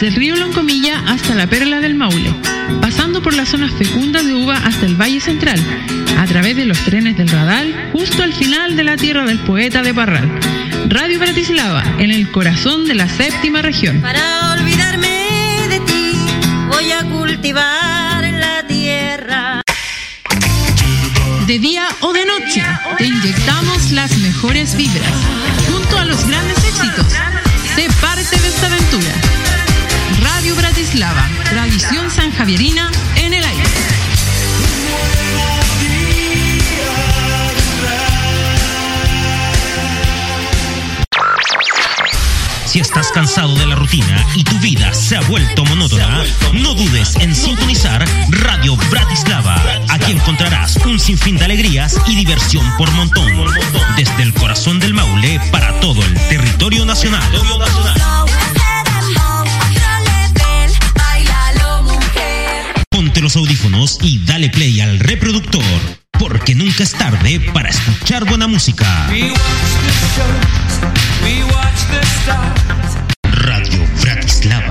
desde el río Loncomilla hasta la Perla del Maule, pasando por las zonas fecundas de uva hasta el Valle Central, a través de los trenes del Radal, justo al final de la tierra del poeta de Parral. Radio Bratislava, en el corazón de la séptima región. Para olvidarme de ti, voy a cultivar la tierra. De día o de noche, te inyectamos las mejores vibras, junto a los grandes éxitos. Sé parte de esta aventura. Radio Bratislava, tradición sanjavierina en el aire. Si estás cansado de la rutina y tu vida se ha vuelto monótona, no dudes en sintonizar Radio Bratislava. Aquí encontrarás un sinfín de alegrías y diversión por montón. Desde el corazón del Maule para todo el territorio nacional. Ponte los audífonos y dale play al reproductor, porque nunca es tarde para escuchar buena música. Radio Bratislava.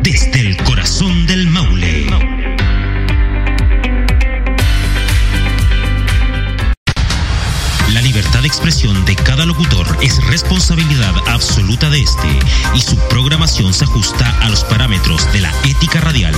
Desde el corazón del Maule. De expresión de cada locutor es responsabilidad absoluta de este y su programación se ajusta a los parámetros de la ética radial.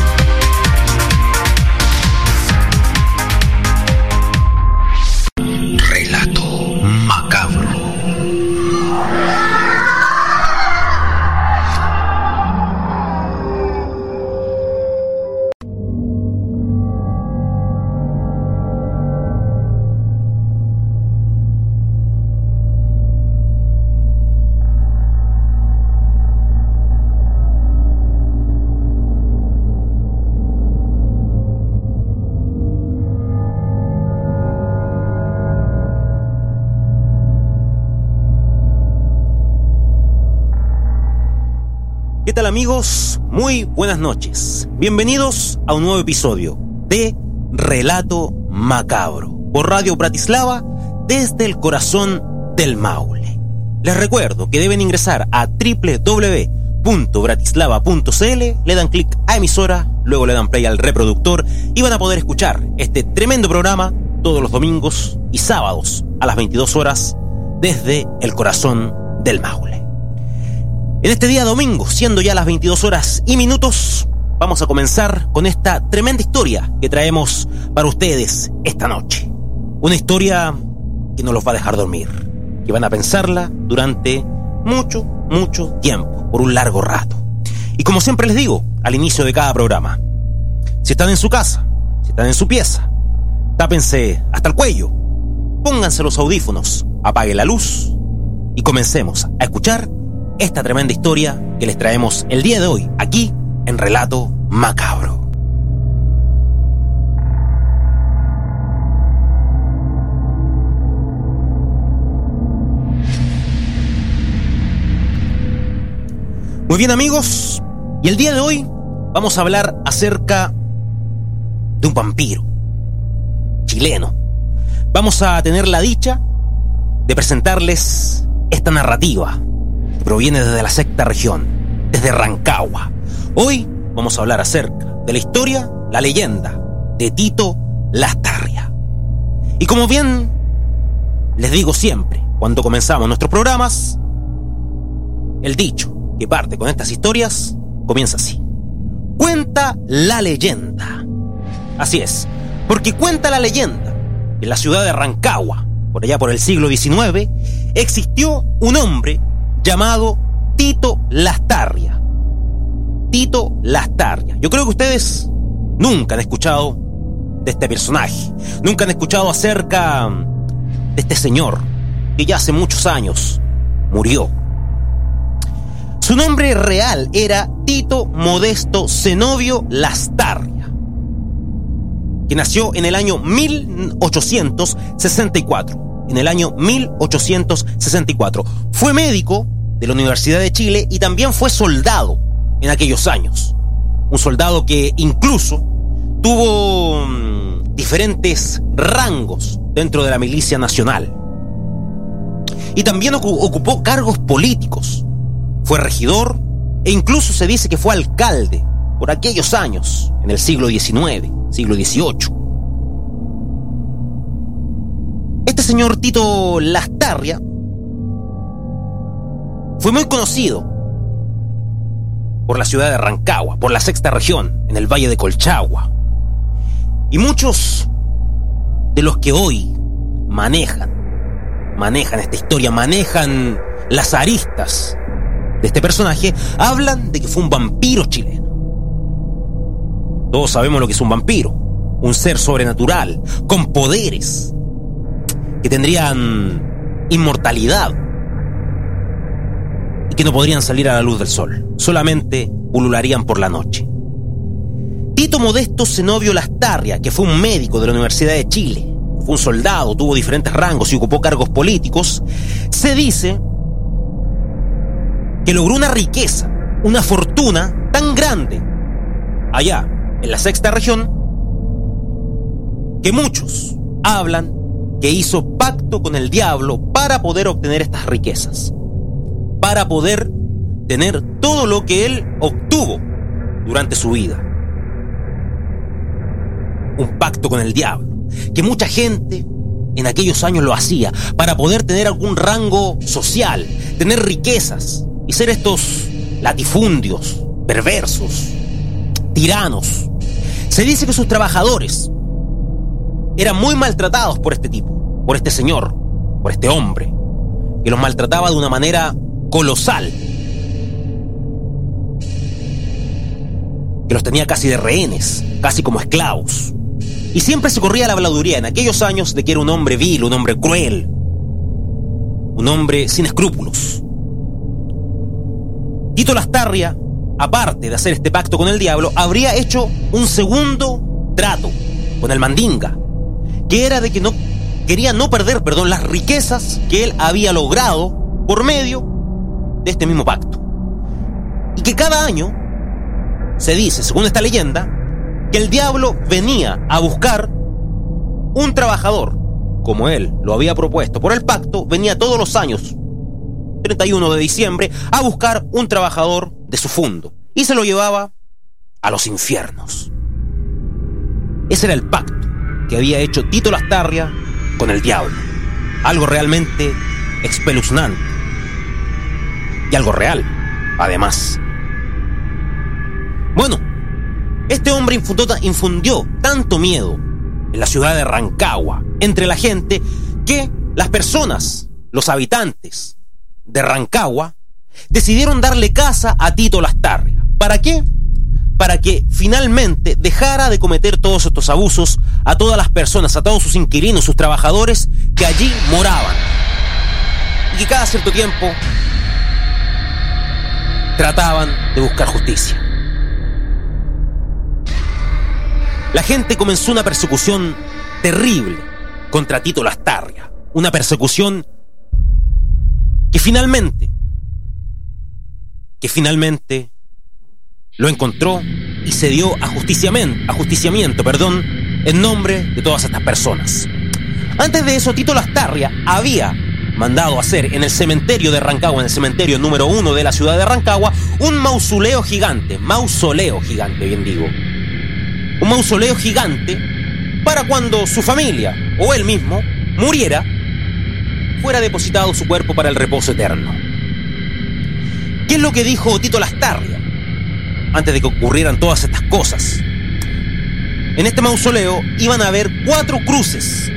Tal amigos? Muy buenas noches. Bienvenidos a un nuevo episodio de Relato Macabro por Radio Bratislava desde el corazón del Maule. Les recuerdo que deben ingresar a www.bratislava.cl, le dan clic a emisora, luego le dan play al reproductor y van a poder escuchar este tremendo programa todos los domingos y sábados a las 22 horas desde el corazón del Maule. En este día domingo, siendo ya las 22 horas y minutos, vamos a comenzar con esta tremenda historia que traemos para ustedes esta noche. Una historia que no los va a dejar dormir, que van a pensarla durante mucho, mucho tiempo, por un largo rato. Y como siempre les digo, al inicio de cada programa, si están en su casa, si están en su pieza, tápense hasta el cuello, pónganse los audífonos, apague la luz y comencemos a escuchar esta tremenda historia que les traemos el día de hoy aquí en Relato Macabro. Muy bien amigos, y el día de hoy vamos a hablar acerca de un vampiro chileno. Vamos a tener la dicha de presentarles esta narrativa proviene desde la sexta región, desde Rancagua. Hoy vamos a hablar acerca de la historia, la leyenda de Tito Lastarria. Y como bien les digo siempre, cuando comenzamos nuestros programas, el dicho que parte con estas historias comienza así. Cuenta la leyenda. Así es, porque cuenta la leyenda que en la ciudad de Rancagua, por allá por el siglo XIX, existió un hombre llamado Tito Lastarria. Tito Lastarria. Yo creo que ustedes nunca han escuchado de este personaje, nunca han escuchado acerca de este señor que ya hace muchos años murió. Su nombre real era Tito Modesto Zenobio Lastarria, que nació en el año 1864. En el año 1864. Fue médico de la Universidad de Chile y también fue soldado en aquellos años. Un soldado que incluso tuvo mm, diferentes rangos dentro de la milicia nacional. Y también ocu- ocupó cargos políticos. Fue regidor e incluso se dice que fue alcalde por aquellos años, en el siglo XIX, siglo XVIII. Este señor Tito Lastarria fue muy conocido por la ciudad de Rancagua, por la sexta región, en el valle de Colchagua. Y muchos de los que hoy manejan, manejan esta historia, manejan las aristas de este personaje, hablan de que fue un vampiro chileno. Todos sabemos lo que es un vampiro, un ser sobrenatural, con poderes, que tendrían inmortalidad que no podrían salir a la luz del sol, solamente ulularían por la noche. Tito Modesto Zenobio Lastarria, que fue un médico de la Universidad de Chile, fue un soldado, tuvo diferentes rangos y ocupó cargos políticos, se dice que logró una riqueza, una fortuna tan grande allá en la sexta región que muchos hablan que hizo pacto con el diablo para poder obtener estas riquezas, para poder tener todo lo que él obtuvo durante su vida. Un pacto con el diablo, que mucha gente en aquellos años lo hacía para poder tener algún rango social, tener riquezas y ser estos latifundios, perversos, tiranos. Se dice que sus trabajadores eran muy maltratados por este tipo, por este señor, por este hombre, que los maltrataba de una manera colosal, que los tenía casi de rehenes, casi como esclavos. Y siempre se corría la habladuría en aquellos años de que era un hombre vil, un hombre cruel, un hombre sin escrúpulos. Tito Lastarria, aparte de hacer este pacto con el diablo, habría hecho un segundo trato con el Mandinga, que era de que no quería no perder, perdón, las riquezas que él había logrado por medio de este mismo pacto. Y que cada año se dice, según esta leyenda, que el diablo venía a buscar un trabajador, como él lo había propuesto por el pacto, venía todos los años, 31 de diciembre, a buscar un trabajador de su fondo y se lo llevaba a los infiernos. Ese era el pacto que había hecho Tito Lastarria con el diablo. Algo realmente espeluznante. Y algo real, además. Bueno, este hombre infundió tanto miedo en la ciudad de Rancagua, entre la gente, que las personas, los habitantes de Rancagua, decidieron darle casa a Tito Lastarria. ¿Para qué? Para que finalmente dejara de cometer todos estos abusos a todas las personas, a todos sus inquilinos, sus trabajadores que allí moraban. Y que cada cierto tiempo trataban de buscar justicia. La gente comenzó una persecución terrible contra Tito Lastarria. Una persecución que finalmente, que finalmente lo encontró y se dio ajusticiamiento, ajusticiamiento perdón, en nombre de todas estas personas. Antes de eso, Tito Lastarria había mandado hacer en el cementerio de Rancagua, en el cementerio número uno de la ciudad de Rancagua, un mausoleo gigante, mausoleo gigante, bien digo. Un mausoleo gigante para cuando su familia o él mismo muriera, fuera depositado su cuerpo para el reposo eterno. ¿Qué es lo que dijo Tito Lastarria antes de que ocurrieran todas estas cosas? En este mausoleo iban a haber cuatro cruces,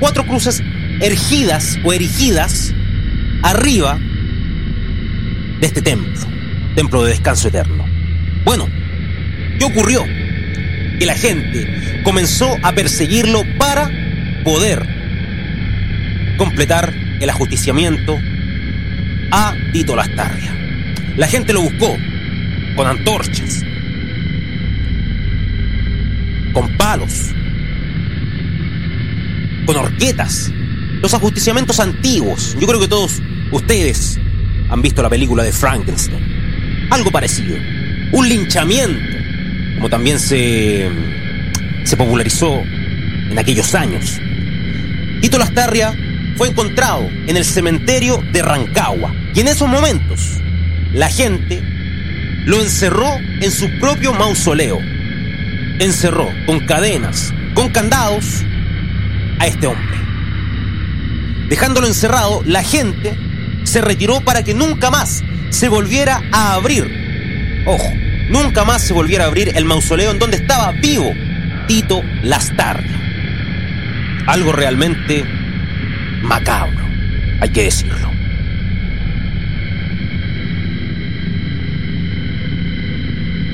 cuatro cruces ergidas o erigidas arriba de este templo, templo de descanso eterno. Bueno, ¿qué ocurrió? Que la gente comenzó a perseguirlo para poder completar el ajusticiamiento a Tito Lastarria. La gente lo buscó con antorchas, con palos, con horquetas, los ajusticiamientos antiguos. Yo creo que todos ustedes han visto la película de Frankenstein. Algo parecido. Un linchamiento, como también se, se popularizó en aquellos años. Tito Lastarria fue encontrado en el cementerio de Rancagua. Y en esos momentos, la gente lo encerró en su propio mausoleo. Encerró con cadenas, con candados, a este hombre. Dejándolo encerrado, la gente se retiró para que nunca más se volviera a abrir. Ojo, nunca más se volviera a abrir el mausoleo en donde estaba vivo Tito Lastarria. Algo realmente macabro, hay que decirlo.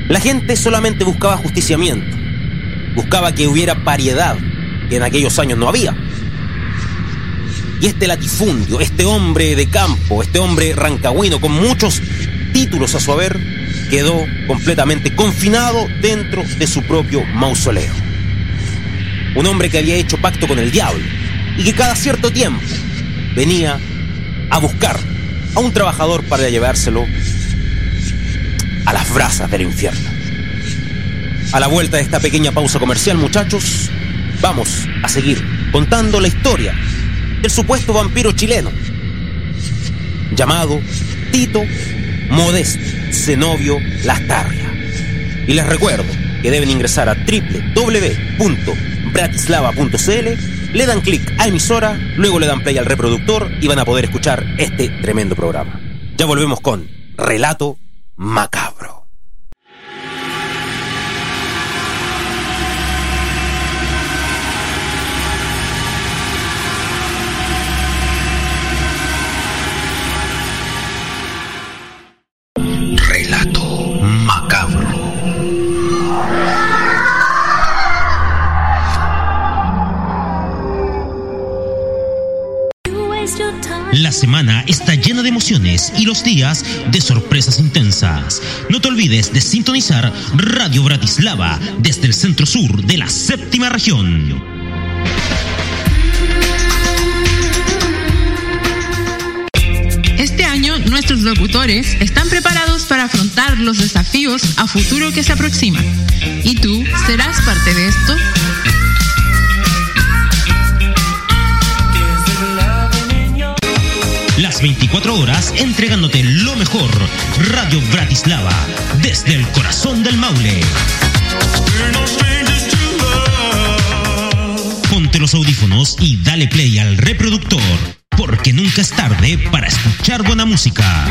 La gente solamente buscaba justiciamiento, buscaba que hubiera pariedad, que en aquellos años no había. Y este latifundio, este hombre de campo, este hombre rancagüino con muchos títulos a su haber, quedó completamente confinado dentro de su propio mausoleo. Un hombre que había hecho pacto con el diablo y que cada cierto tiempo venía a buscar a un trabajador para llevárselo a las brasas del infierno. A la vuelta de esta pequeña pausa comercial, muchachos, vamos a seguir contando la historia del supuesto vampiro chileno llamado Tito Modesto Zenobio Lastarria. Y les recuerdo que deben ingresar a www.bratislava.cl, le dan clic a emisora, luego le dan play al reproductor y van a poder escuchar este tremendo programa. Ya volvemos con Relato Macabro. Semana está llena de emociones y los días de sorpresas intensas. No te olvides de sintonizar Radio Bratislava desde el centro sur de la séptima región. Este año nuestros locutores están preparados para afrontar los desafíos a futuro que se aproximan. ¿Y tú serás parte de esto? Las 24 horas entregándote lo mejor. Radio Bratislava, desde el corazón del Maule. Ponte los audífonos y dale play al reproductor, porque nunca es tarde para escuchar buena música.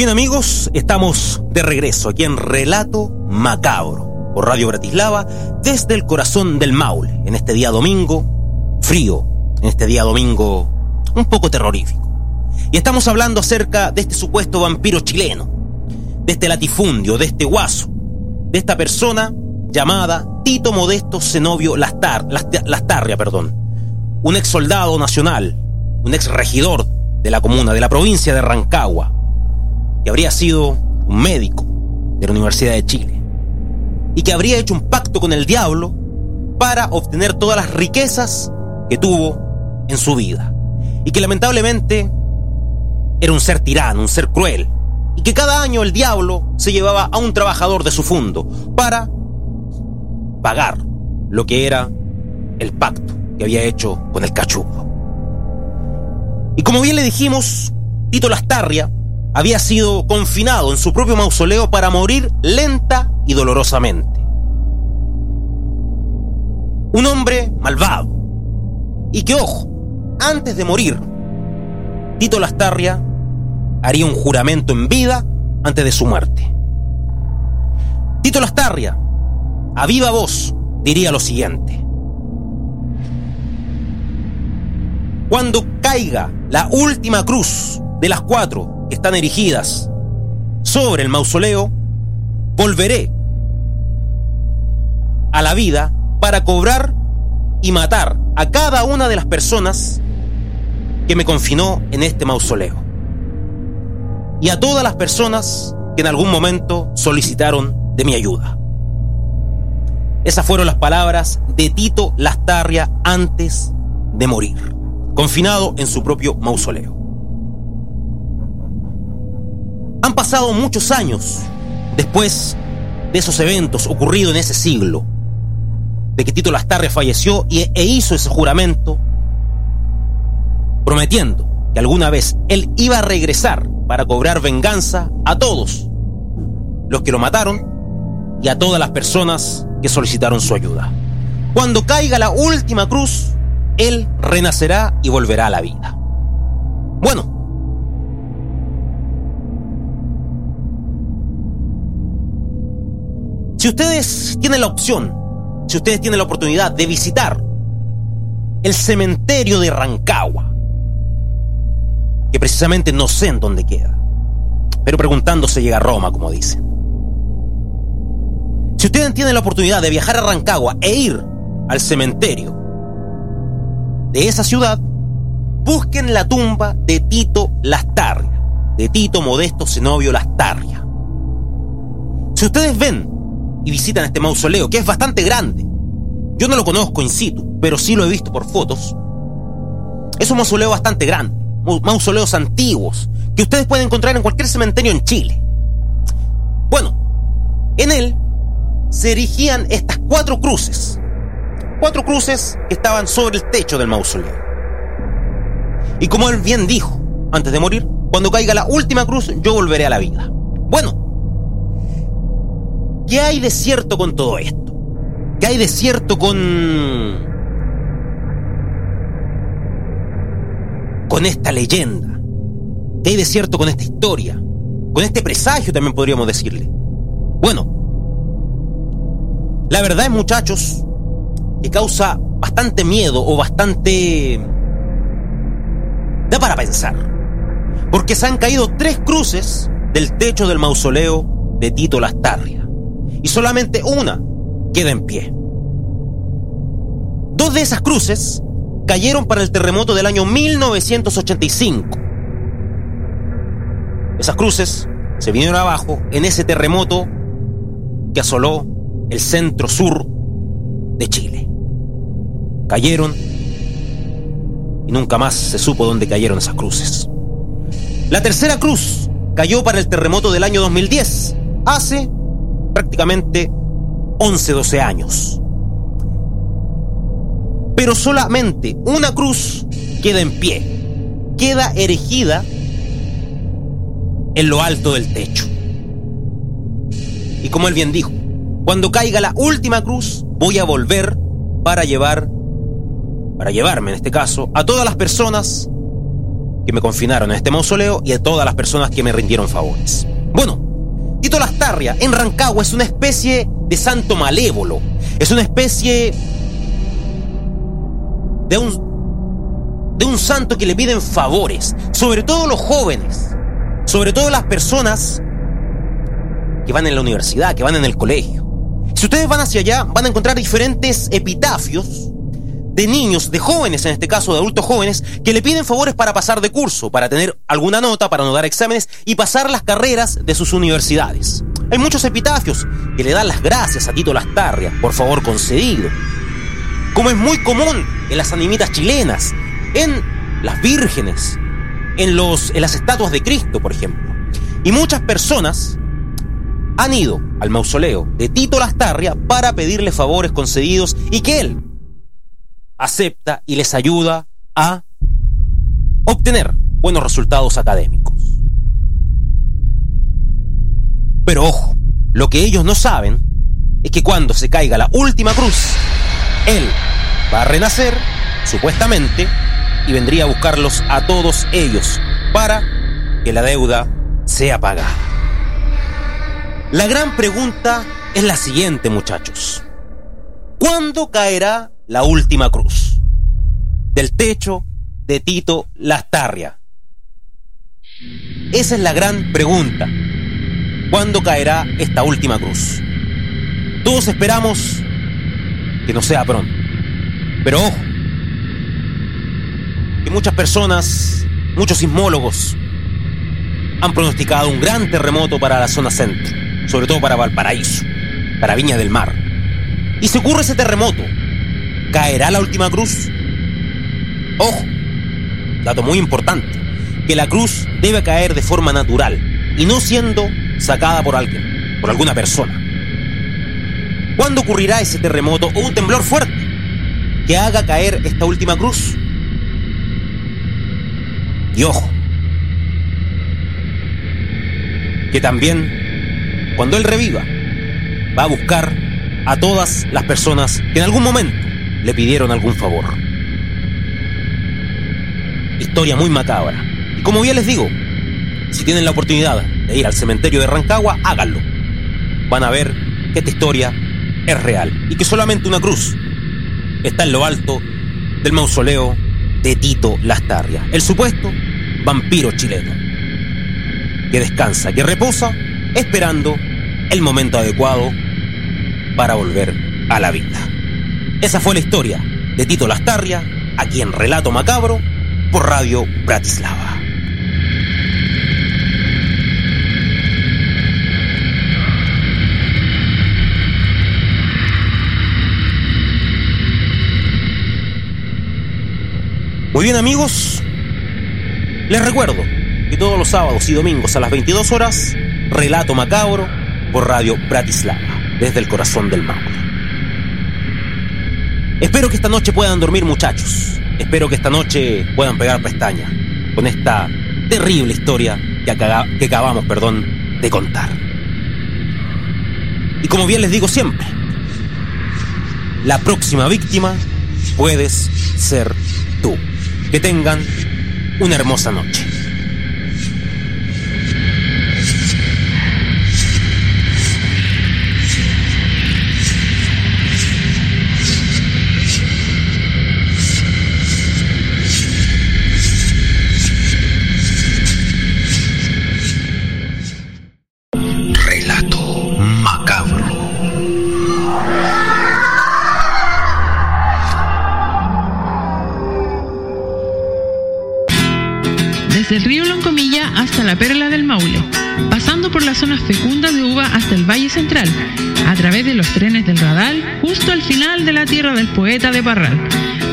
Bien amigos, estamos de regreso aquí en Relato Macabro por Radio Bratislava desde el corazón del Maule en este día domingo frío, en este día domingo un poco terrorífico. Y estamos hablando acerca de este supuesto vampiro chileno, de este latifundio, de este guaso, de esta persona llamada Tito Modesto Zenobio Lastar, Last- Lastarria, perdón, un ex soldado nacional, un ex regidor de la comuna, de la provincia de Rancagua, que habría sido un médico de la Universidad de Chile y que habría hecho un pacto con el diablo para obtener todas las riquezas que tuvo en su vida y que lamentablemente era un ser tirano, un ser cruel y que cada año el diablo se llevaba a un trabajador de su fondo para pagar lo que era el pacto que había hecho con el cachudo. Y como bien le dijimos, Tito Lastarria había sido confinado en su propio mausoleo para morir lenta y dolorosamente. Un hombre malvado. Y que, ojo, antes de morir, Tito Lastarria haría un juramento en vida antes de su muerte. Tito Lastarria, a viva voz, diría lo siguiente. Cuando caiga la última cruz de las cuatro están erigidas sobre el mausoleo, volveré a la vida para cobrar y matar a cada una de las personas que me confinó en este mausoleo. Y a todas las personas que en algún momento solicitaron de mi ayuda. Esas fueron las palabras de Tito Lastarria antes de morir, confinado en su propio mausoleo. Han pasado muchos años después de esos eventos ocurridos en ese siglo, de que Tito Lastarria falleció y, e hizo ese juramento, prometiendo que alguna vez él iba a regresar para cobrar venganza a todos los que lo mataron y a todas las personas que solicitaron su ayuda. Cuando caiga la última cruz, él renacerá y volverá a la vida. Si ustedes tienen la opción, si ustedes tienen la oportunidad de visitar el cementerio de Rancagua, que precisamente no sé en dónde queda, pero preguntando se llega a Roma, como dicen. Si ustedes tienen la oportunidad de viajar a Rancagua e ir al cementerio de esa ciudad, busquen la tumba de Tito Lastarria, de Tito Modesto Zenobio Lastarria. Si ustedes ven y visitan este mausoleo, que es bastante grande, yo no lo conozco in situ, pero sí lo he visto por fotos, es un mausoleo bastante grande, mausoleos antiguos, que ustedes pueden encontrar en cualquier cementerio en Chile. Bueno, en él se erigían estas cuatro cruces. Cuatro cruces que estaban sobre el techo del mausoleo. Y como él bien dijo, antes de morir, cuando caiga la última cruz, yo volveré a la vida. Bueno, ¿qué hay de cierto con todo esto? ¿Qué hay de cierto con... con esta leyenda? ¿Qué hay de cierto con esta historia? Con este presagio también podríamos decirle. Bueno, la verdad, muchachos, que causa bastante miedo o bastante... da para pensar. Porque se han caído tres cruces del techo del mausoleo de Tito Lastarria. Y solamente una queda en pie. Dos de esas cruces cayeron para el terremoto del año 1985. Esas cruces se vinieron abajo en ese terremoto que asoló el centro sur de Chile. Cayeron y nunca más se supo dónde cayeron esas cruces. La tercera cruz cayó para el terremoto del año 2010, hace prácticamente 11, 12 años. Pero solamente una cruz queda en pie, queda erigida en lo alto del techo. Y como él bien dijo, cuando caiga la última cruz, voy a volver para llevar, para llevarme en este caso, a todas las personas que me confinaron en este mausoleo y a todas las personas que me rindieron favores. Bueno, Tito Lastarria en Rancagua es una especie de santo malévolo, es una especie de un, de un santo que le piden favores, sobre todo los jóvenes, sobre todo las personas que van en la universidad, que van en el colegio. Si ustedes van hacia allá, van a encontrar diferentes epitafios de niños, de jóvenes, en este caso de adultos jóvenes, que le piden favores para pasar de curso, para tener alguna nota, para no dar exámenes y pasar las carreras de sus universidades. Hay muchos epitafios que le dan las gracias a Tito Lastarria, por favor concedido. Como es muy común en las animitas chilenas, en las vírgenes, en, en las estatuas de Cristo, por ejemplo. Y muchas personas han ido al mausoleo de Tito Lastarria para pedirle favores concedidos y que él acepta y les ayuda a obtener buenos resultados académicos. Pero ojo, lo que ellos no saben es que cuando se caiga la última cruz, él va a renacer, supuestamente, y vendría a buscarlos a todos ellos para que la deuda sea pagada. La gran pregunta es la siguiente, muchachos. ¿Cuándo caerá la última cruz? Del techo de Tito Lastarria. Esa es la gran pregunta. ¿Cuándo caerá esta última cruz? Todos esperamos que no sea pronto. Pero ojo, que muchas personas, muchos sismólogos, han pronosticado un gran terremoto para la zona centro, sobre todo para Valparaíso, para Viña del Mar. Y se ocurre ese terremoto, ¿caerá la última cruz? Ojo, dato muy importante, que la cruz debe caer de forma natural y no siendo sacada por alguien, por alguna persona. ¿Cuándo ocurrirá ese terremoto o un temblor fuerte que haga caer esta última cruz? Y ojo, que también, cuando Él reviva, va a buscar a todas las personas que en algún momento le pidieron algún favor. Historia muy macabra. Y como bien les digo, si tienen la oportunidad de ir al cementerio de Rancagua, háganlo. Van a ver que esta historia es real y que solamente una cruz está en lo alto del mausoleo de Tito Lastarria, el supuesto vampiro chileno, que descansa, que reposa, esperando el momento adecuado para volver a la vida. Esa fue la historia de Tito Lastarria, aquí en Relato Macabro, por Radio Bratislava. Muy bien amigos, les recuerdo que todos los sábados y domingos a las 22 horas, Relato Macabro por Radio Bratislava, desde el corazón del Maule. Espero que esta noche puedan dormir muchachos, espero que esta noche puedan pegar pestaña con esta terrible historia que, que acabamos perdón, de contar. Y como bien les digo siempre, la próxima víctima puedes ser tú. Que tengan una hermosa noche. Desde el río Loncomilla hasta la Perla del Maule, pasando por las zonas fecundas de uva hasta el Valle Central, a través de los trenes del Radal, justo al final de la tierra del poeta de Parral.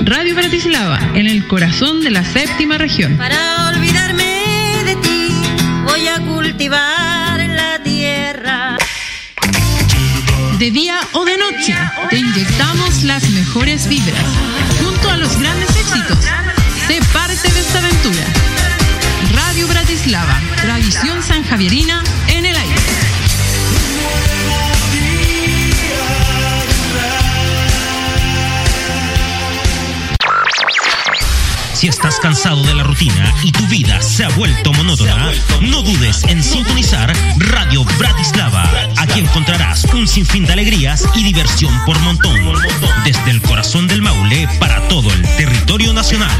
Radio Bratislava, en el corazón de la séptima región. Para olvidarme de ti, voy a cultivar la tierra. De día o de noche, te inyectamos las mejores vibras, junto a los grandes éxitos. Sé parte de esta aventura. Bratislava, tradición sanjavierina en el aire. Si estás cansado de la rutina y tu vida se ha vuelto monótona, no dudes en sintonizar Radio Bratislava. Aquí encontrarás un sinfín de alegrías y diversión por montón. Desde el corazón del Maule para todo el territorio nacional.